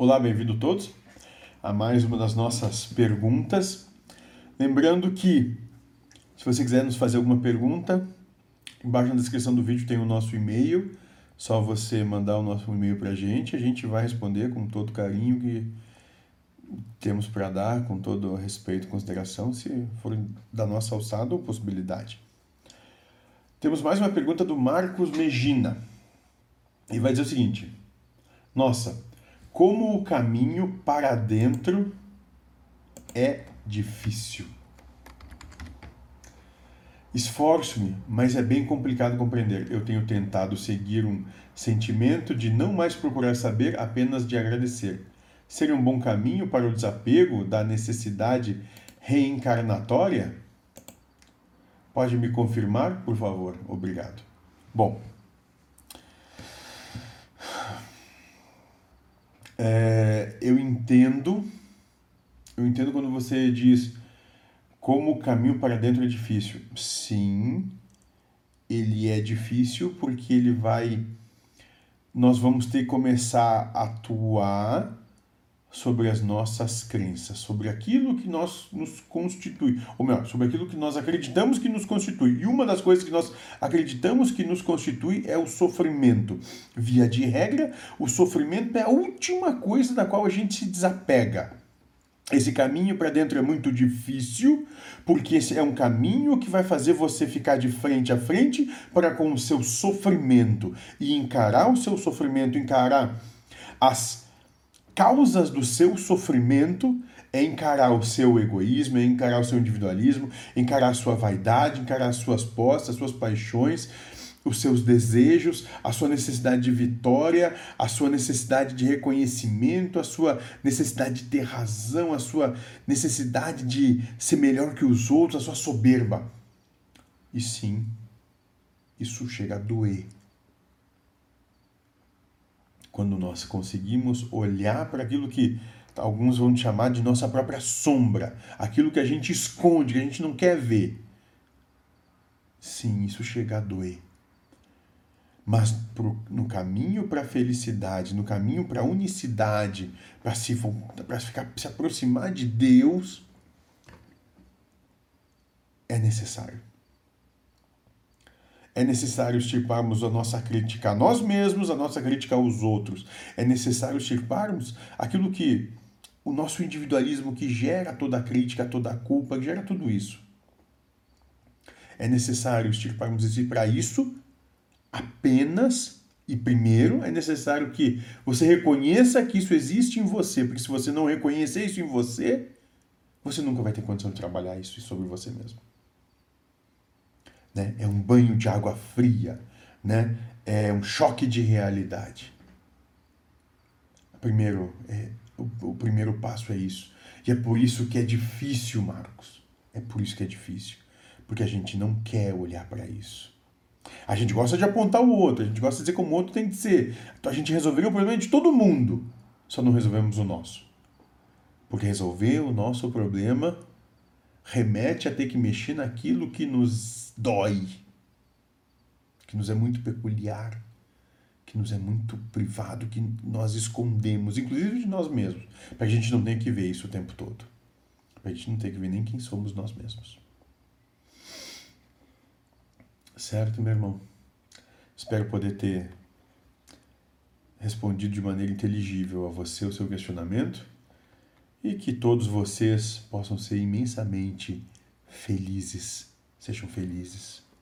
Olá, bem-vindo todos a mais uma das nossas perguntas. Lembrando que, se você quiser nos fazer alguma pergunta, embaixo na descrição do vídeo tem o nosso e-mail. Só você mandar o nosso e-mail para a gente, a gente vai responder com todo carinho que temos para dar, com todo respeito e consideração, se for da nossa alçada ou possibilidade. Temos mais uma pergunta do Marcos Megina. E vai dizer o seguinte: Nossa, como o caminho para dentro é difícil. Esforço-me, mas é bem complicado compreender. Eu tenho tentado seguir um sentimento de não mais procurar saber, apenas de agradecer. Seria um bom caminho para o desapego da necessidade reencarnatória? Pode me confirmar, por favor? Obrigado. Bom, é, eu entendo, eu entendo quando você diz como o caminho para dentro é difícil. Sim, ele é difícil porque ele vai. Nós vamos ter que começar a atuar sobre as nossas crenças, sobre aquilo que nós nos constitui, ou melhor, sobre aquilo que nós acreditamos que nos constitui. E uma das coisas que nós acreditamos que nos constitui é o sofrimento. Via de regra, o sofrimento é a última coisa da qual a gente se desapega. Esse caminho para dentro é muito difícil, porque esse é um caminho que vai fazer você ficar de frente a frente para com o seu sofrimento e encarar o seu sofrimento, encarar as causas do seu sofrimento é encarar o seu egoísmo, é encarar o seu individualismo, encarar a sua vaidade, encarar as suas posses, as suas paixões, os seus desejos, a sua necessidade de vitória, a sua necessidade de reconhecimento, a sua necessidade de ter razão, a sua necessidade de ser melhor que os outros, a sua soberba. E sim, isso chega a doer quando nós conseguimos olhar para aquilo que alguns vão chamar de nossa própria sombra, aquilo que a gente esconde, que a gente não quer ver. Sim, isso chega a doer. Mas pro, no caminho para a felicidade, no caminho para a unicidade, para se, se aproximar de Deus, é necessário é necessário extirparmos a nossa crítica a nós mesmos, a nossa crítica aos outros. É necessário extirparmos aquilo que o nosso individualismo que gera toda a crítica, toda a culpa, que gera tudo isso. É necessário extirparmos isso e para isso apenas e primeiro é necessário que você reconheça que isso existe em você, porque se você não reconhecer isso em você, você nunca vai ter condição de trabalhar isso sobre você mesmo né? é um banho de água fria, né? é um choque de realidade. Primeiro, é, o, o primeiro passo é isso. E é por isso que é difícil, Marcos. É por isso que é difícil. Porque a gente não quer olhar para isso. A gente gosta de apontar o outro, a gente gosta de dizer como o outro tem que ser. A gente resolveu o problema de todo mundo, só não resolvemos o nosso. Porque resolver o nosso problema remete a ter que mexer naquilo que nos dói, que nos é muito peculiar, que nos é muito privado, que nós escondemos, inclusive de nós mesmos, para a gente não tenha que ver isso o tempo todo. Para a gente não ter que ver nem quem somos nós mesmos. Certo, meu irmão? Espero poder ter respondido de maneira inteligível a você o seu questionamento e que todos vocês possam ser imensamente felizes. Sejam felizes.